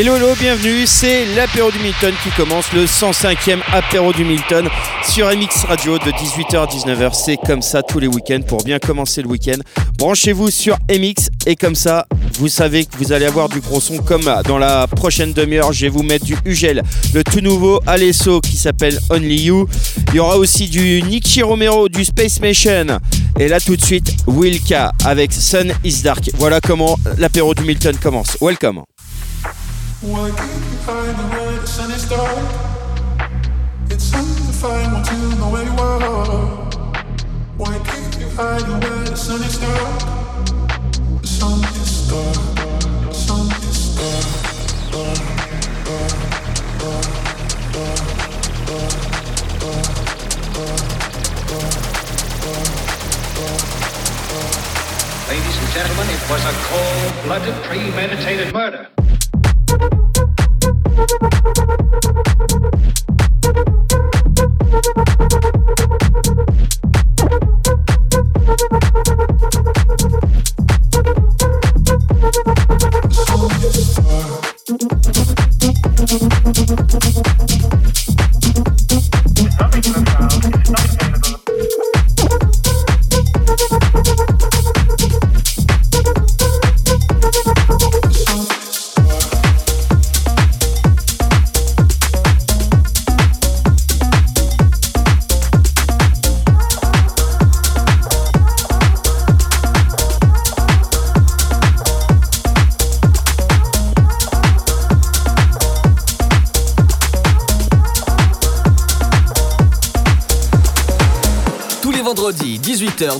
Hello, hello, bienvenue, c'est l'apéro du Milton qui commence, le 105e apéro du Milton sur MX Radio de 18h à 19h. C'est comme ça tous les week-ends pour bien commencer le week-end. Branchez-vous sur MX et comme ça, vous savez que vous allez avoir du gros son comme dans la prochaine demi-heure. Je vais vous mettre du Ugel, le tout nouveau Alesso qui s'appelle Only You. Il y aura aussi du Nicky Romero, du Space Mission. Et là tout de suite, Wilka avec Sun is Dark. Voilà comment l'apéro du Milton commence. Welcome. Ladies and gentlemen, it was a cold-blooded, premeditated murder. ちょっと待って。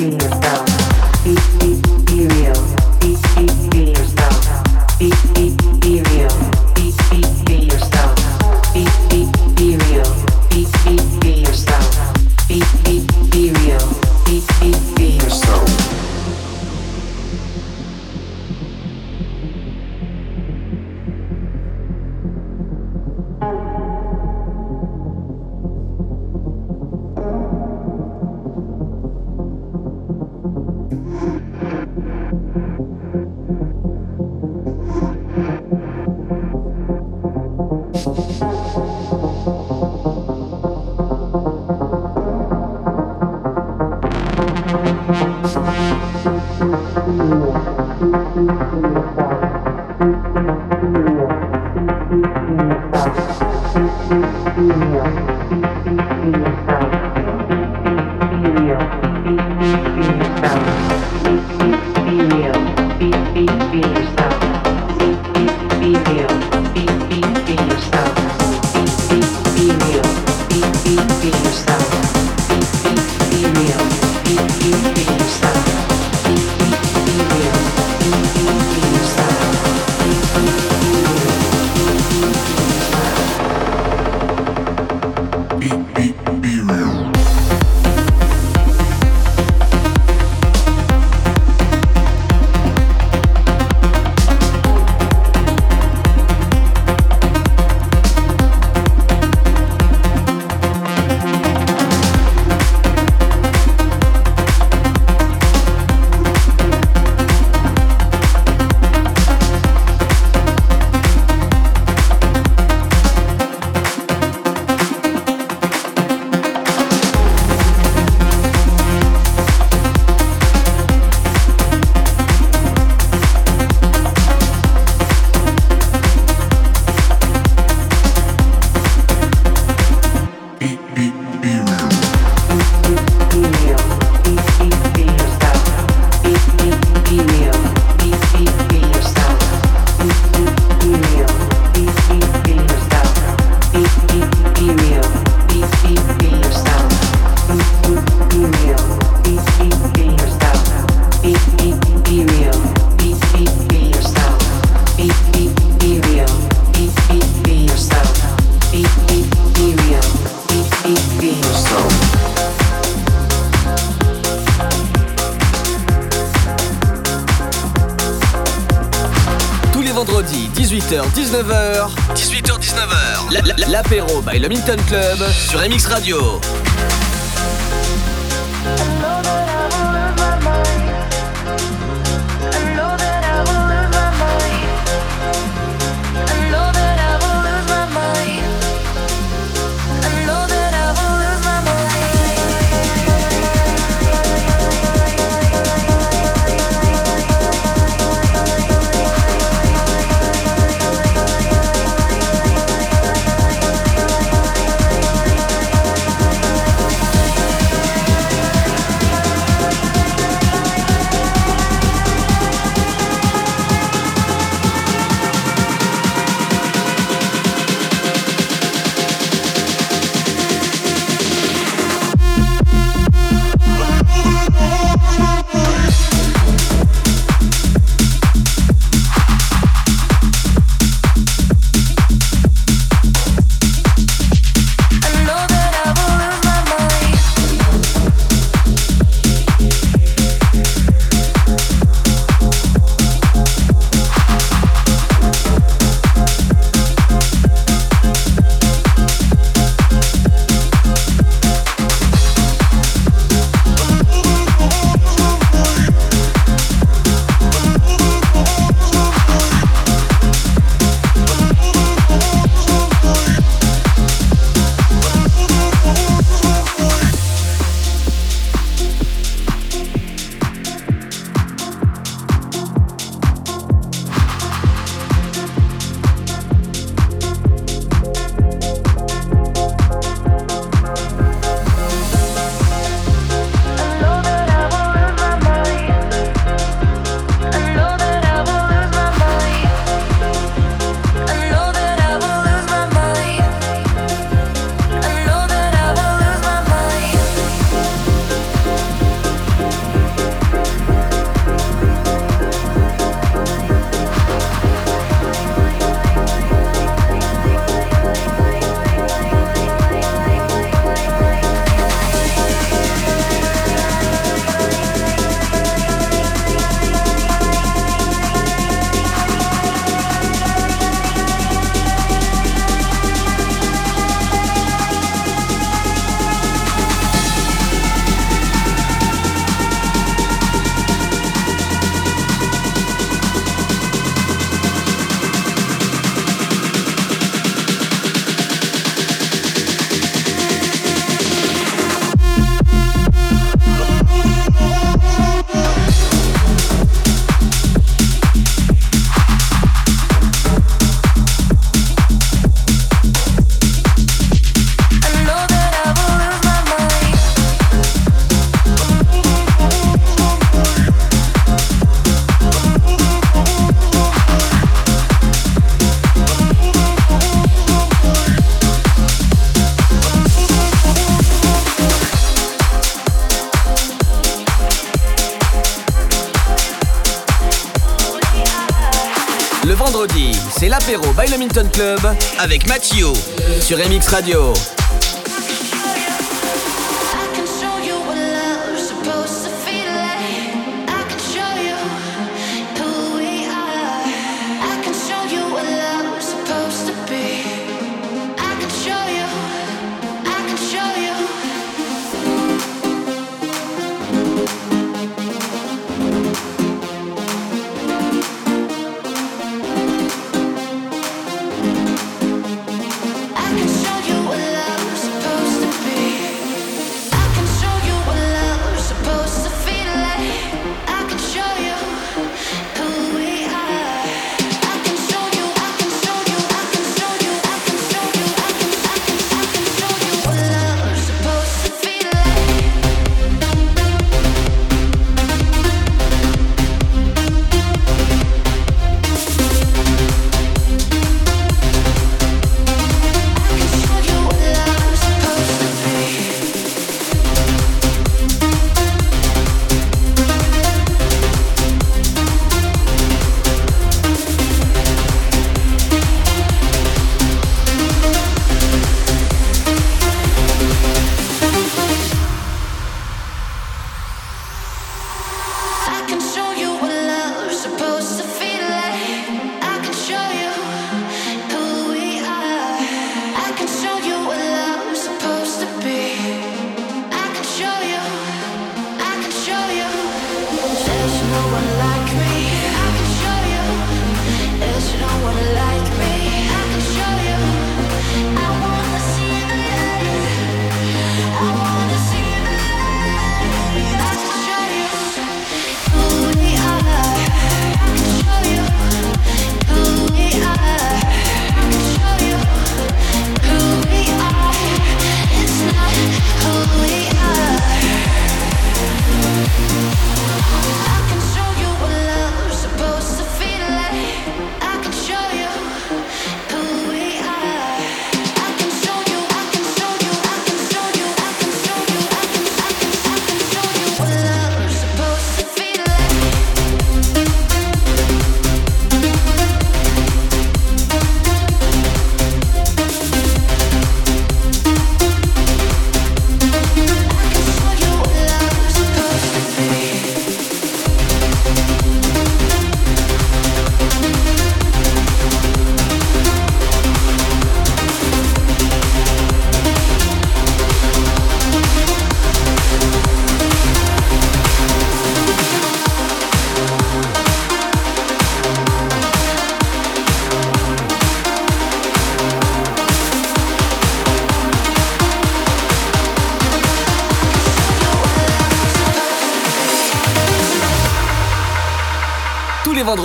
be yourself. Be, be, be real. Club sur MX Radio. by le Minton Club avec Mathieu sur MX Radio.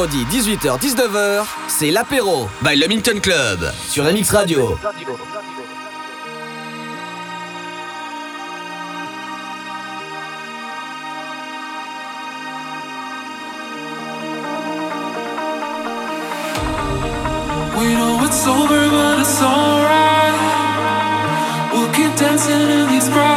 vendredi 18h-19h, c'est l'apéro by le Minton Club sur MX Radio. We know it's over, but it's alright. We'll keep dancing in these bright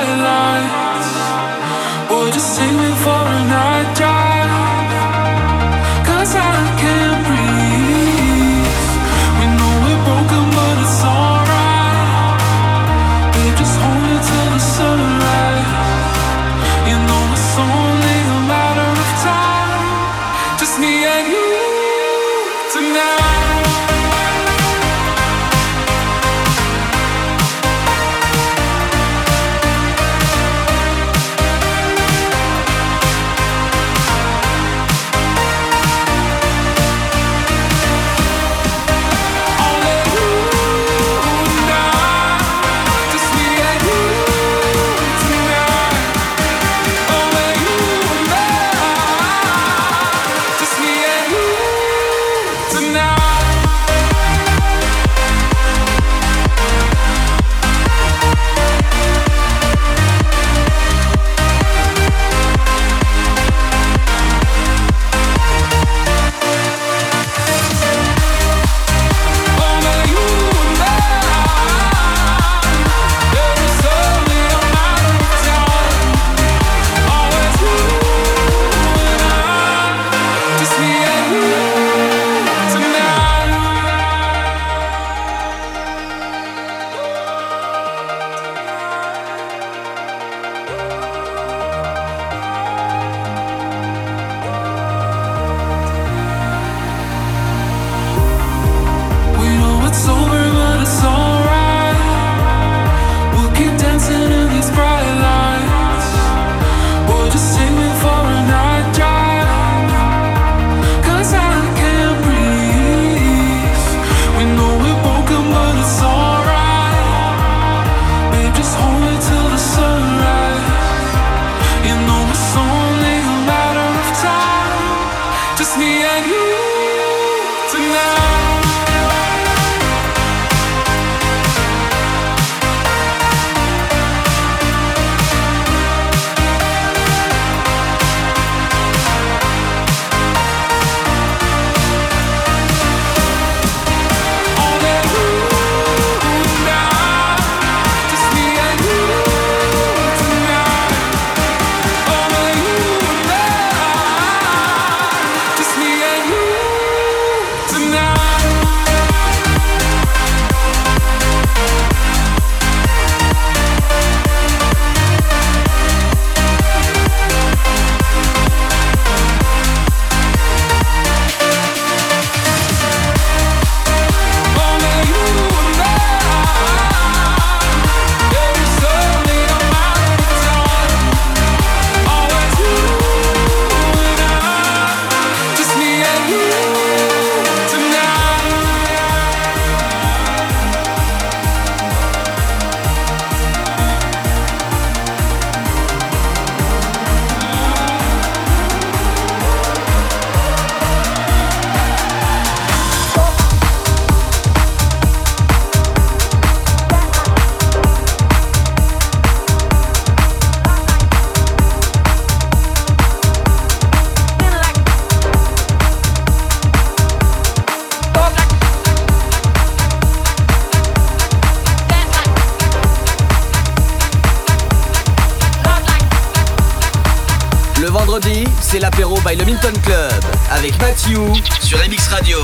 c'est l'apéro by le Minton Club avec Mathieu sur MX Radio.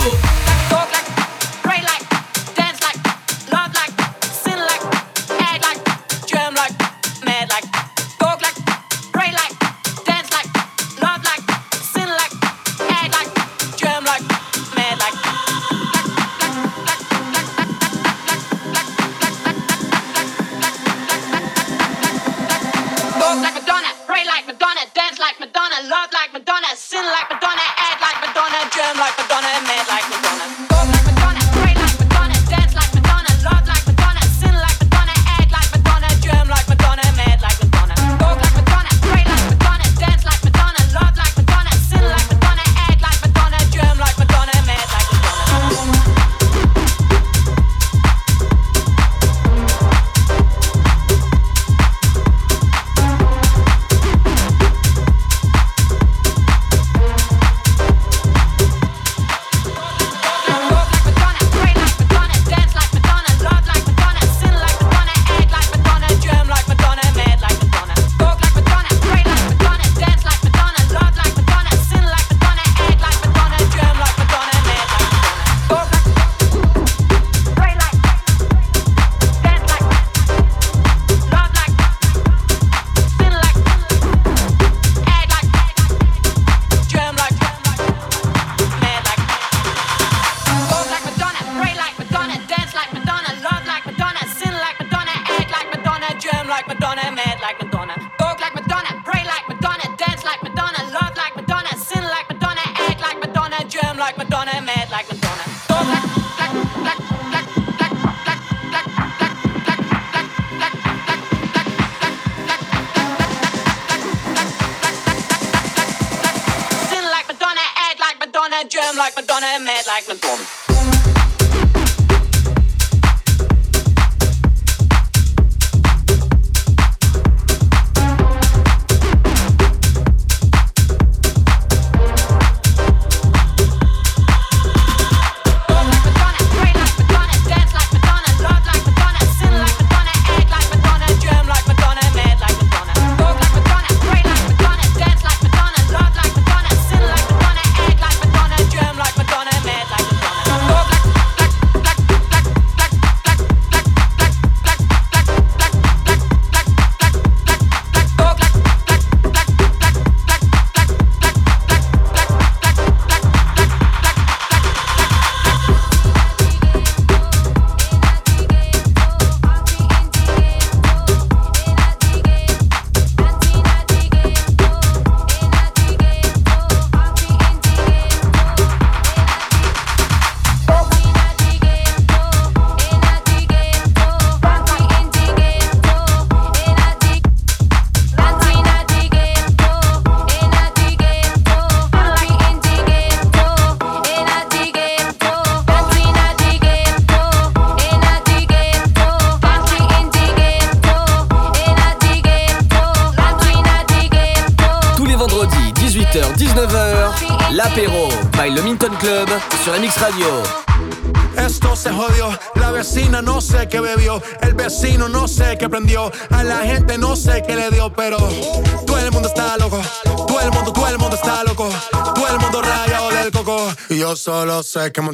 wanna mad like Madonna. outside, uh, come on.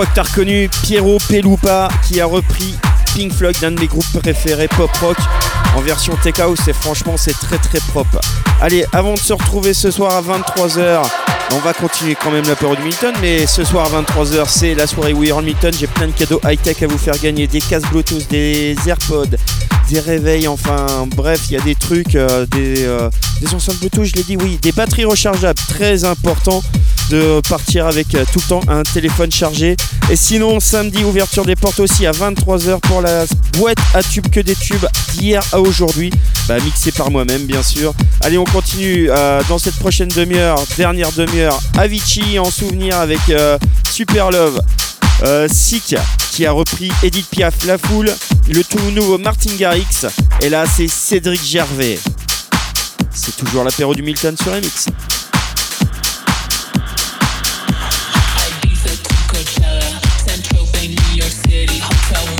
Crois que tu as reconnu Piero Pelupa qui a repris Pink Floyd, d'un de mes groupes préférés pop rock en version Tech House et franchement c'est très très propre. Allez, avant de se retrouver ce soir à 23h, on va continuer quand même l'apéro du Milton, mais ce soir à 23h c'est la soirée We Are Milton, j'ai plein de cadeaux high-tech à vous faire gagner, des casques Bluetooth, des AirPods, des réveils, enfin bref, il y a des trucs, euh, des, euh, des enceintes Bluetooth, je l'ai dit, oui, des batteries rechargeables, très important de partir avec euh, tout le temps un téléphone chargé. Et sinon, samedi, ouverture des portes aussi à 23h pour la boîte à tubes que des tubes d'hier à aujourd'hui, bah, mixé par moi-même bien sûr. Allez, on continue euh, dans cette prochaine demi-heure, dernière demi-heure, Avicii en souvenir avec euh, Super Love. Euh, qui a repris Edith Piaf La Foule, le tout nouveau Martin Garrix, et là c'est Cédric Gervais. C'est toujours l'apéro du Milton sur MX. fell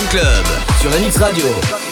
Club sur MX Radio.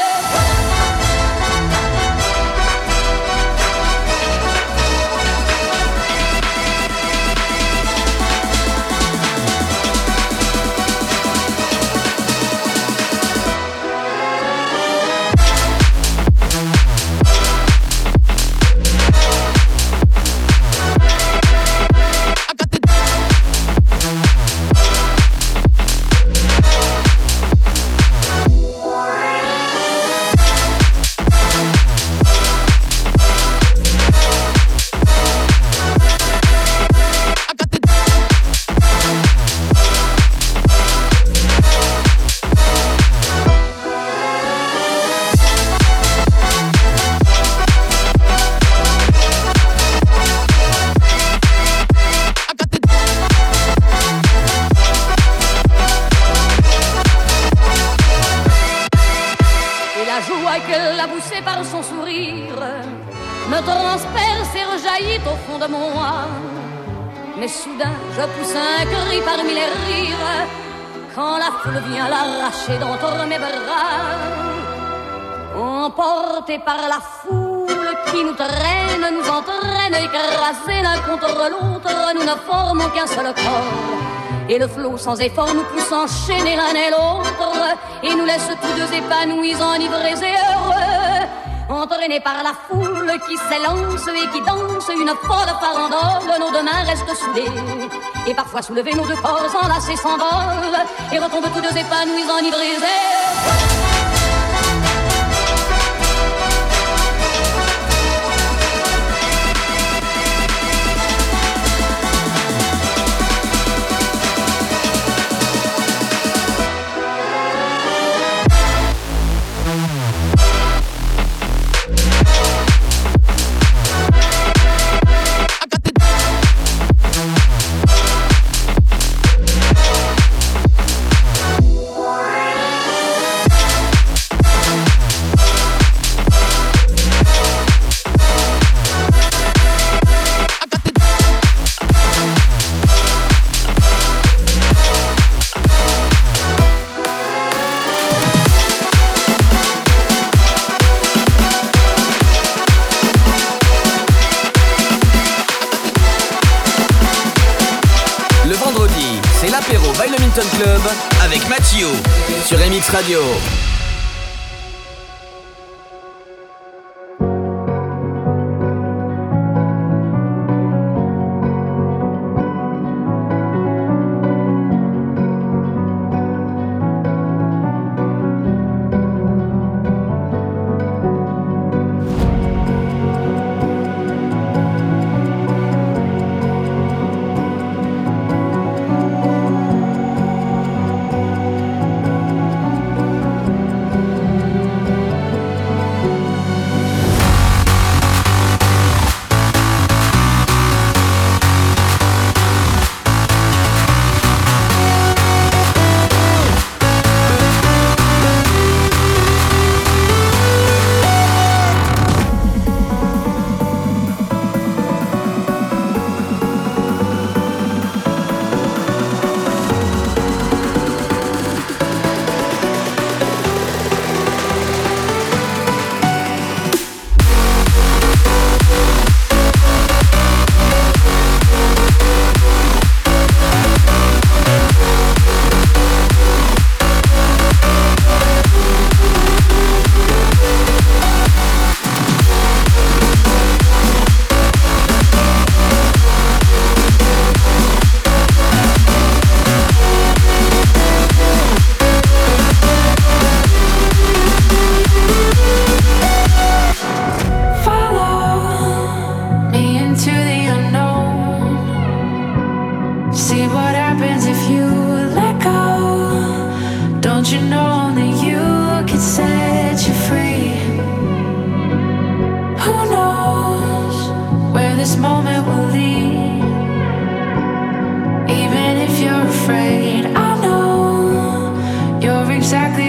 soudain, je pousse un cri parmi les rires quand la foule vient l'arracher d'entre mes bras. Emportés par la foule qui nous traîne, nous entraîne, écrasés l'un contre l'autre, nous ne formons qu'un seul corps. Et le flot sans effort nous pousse enchaîner l'un et l'autre, et nous laisse tous deux épanouis, enivrés et heureux. Entraînés par la foule qui s'élance et qui danse une folle farandole, nos deux mains restent soudées. Et parfois soulevés, nos deux corps enlacés s'envolent, et retombent tous deux épanouis, enivrés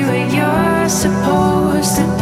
where you're supposed to be.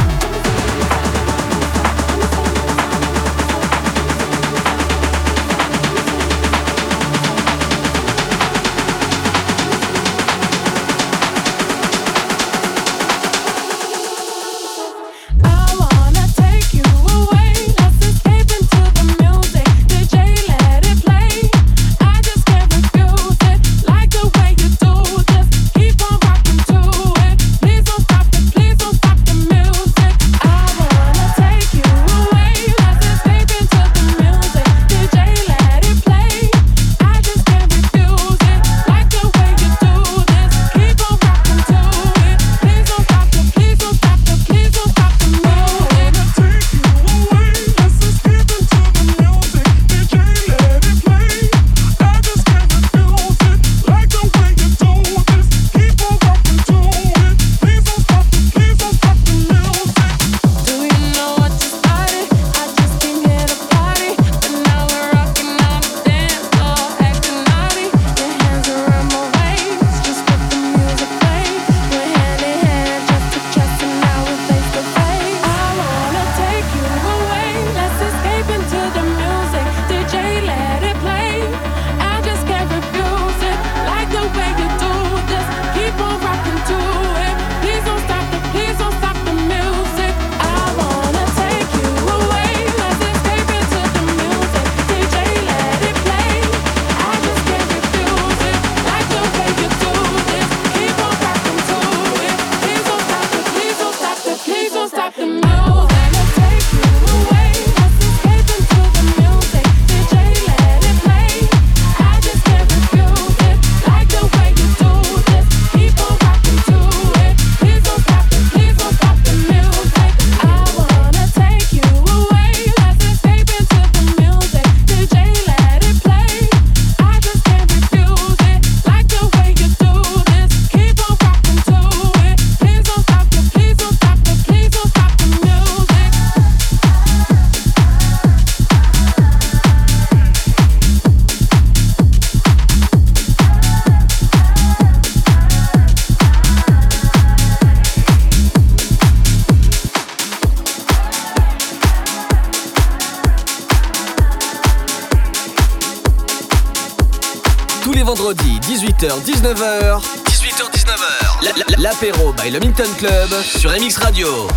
18h-19h 18h-19h L'apéro by Le Minton Club sur MX Radio.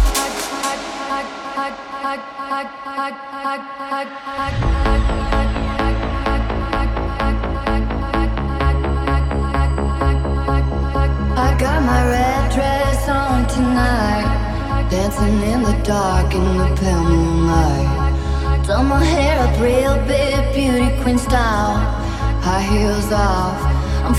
I got my red dress on tonight Dancing in the dark in the pale moonlight. My hair up real big beauty queen style High heels off. I'm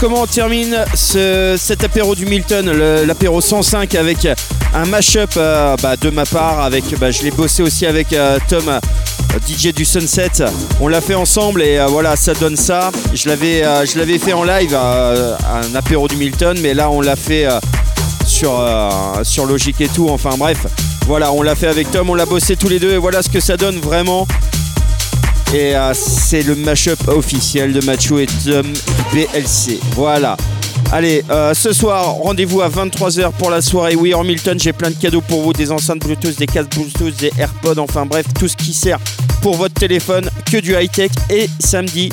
Comment on termine ce- cet apéro du Milton, l'apéro 105 avec un mash-up euh, bah, de ma part. Avec, bah, je l'ai bossé aussi avec euh, Tom, euh, DJ du Sunset. On l'a fait ensemble et voilà, ça donne ça. Je l'avais, je l'avais fait en live, un apéro du Milton, mais là on l'a fait sur, sur Logic et tout. Enfin bref, voilà, on l'a fait avec Tom, on l'a bossé tous les deux et voilà ce que ça donne vraiment. Et c'est le mashup officiel de Machu et Tom BLC. Voilà. Allez, euh, ce soir, rendez-vous à 23h pour la soirée We Are Milton. J'ai plein de cadeaux pour vous, des enceintes Bluetooth, des casques Bluetooth, des AirPods, enfin bref, tout ce qui sert pour votre téléphone, que du high-tech. Et samedi,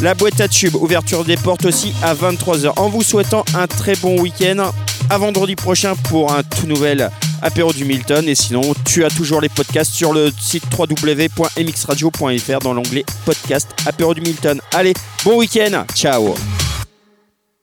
la boîte à tubes, ouverture des portes aussi à 23h. En vous souhaitant un très bon week-end. À vendredi prochain pour un tout nouvel apéro du Milton. Et sinon, tu as toujours les podcasts sur le site www.mxradio.fr dans l'onglet podcast apéro du Milton. Allez, bon week-end. Ciao.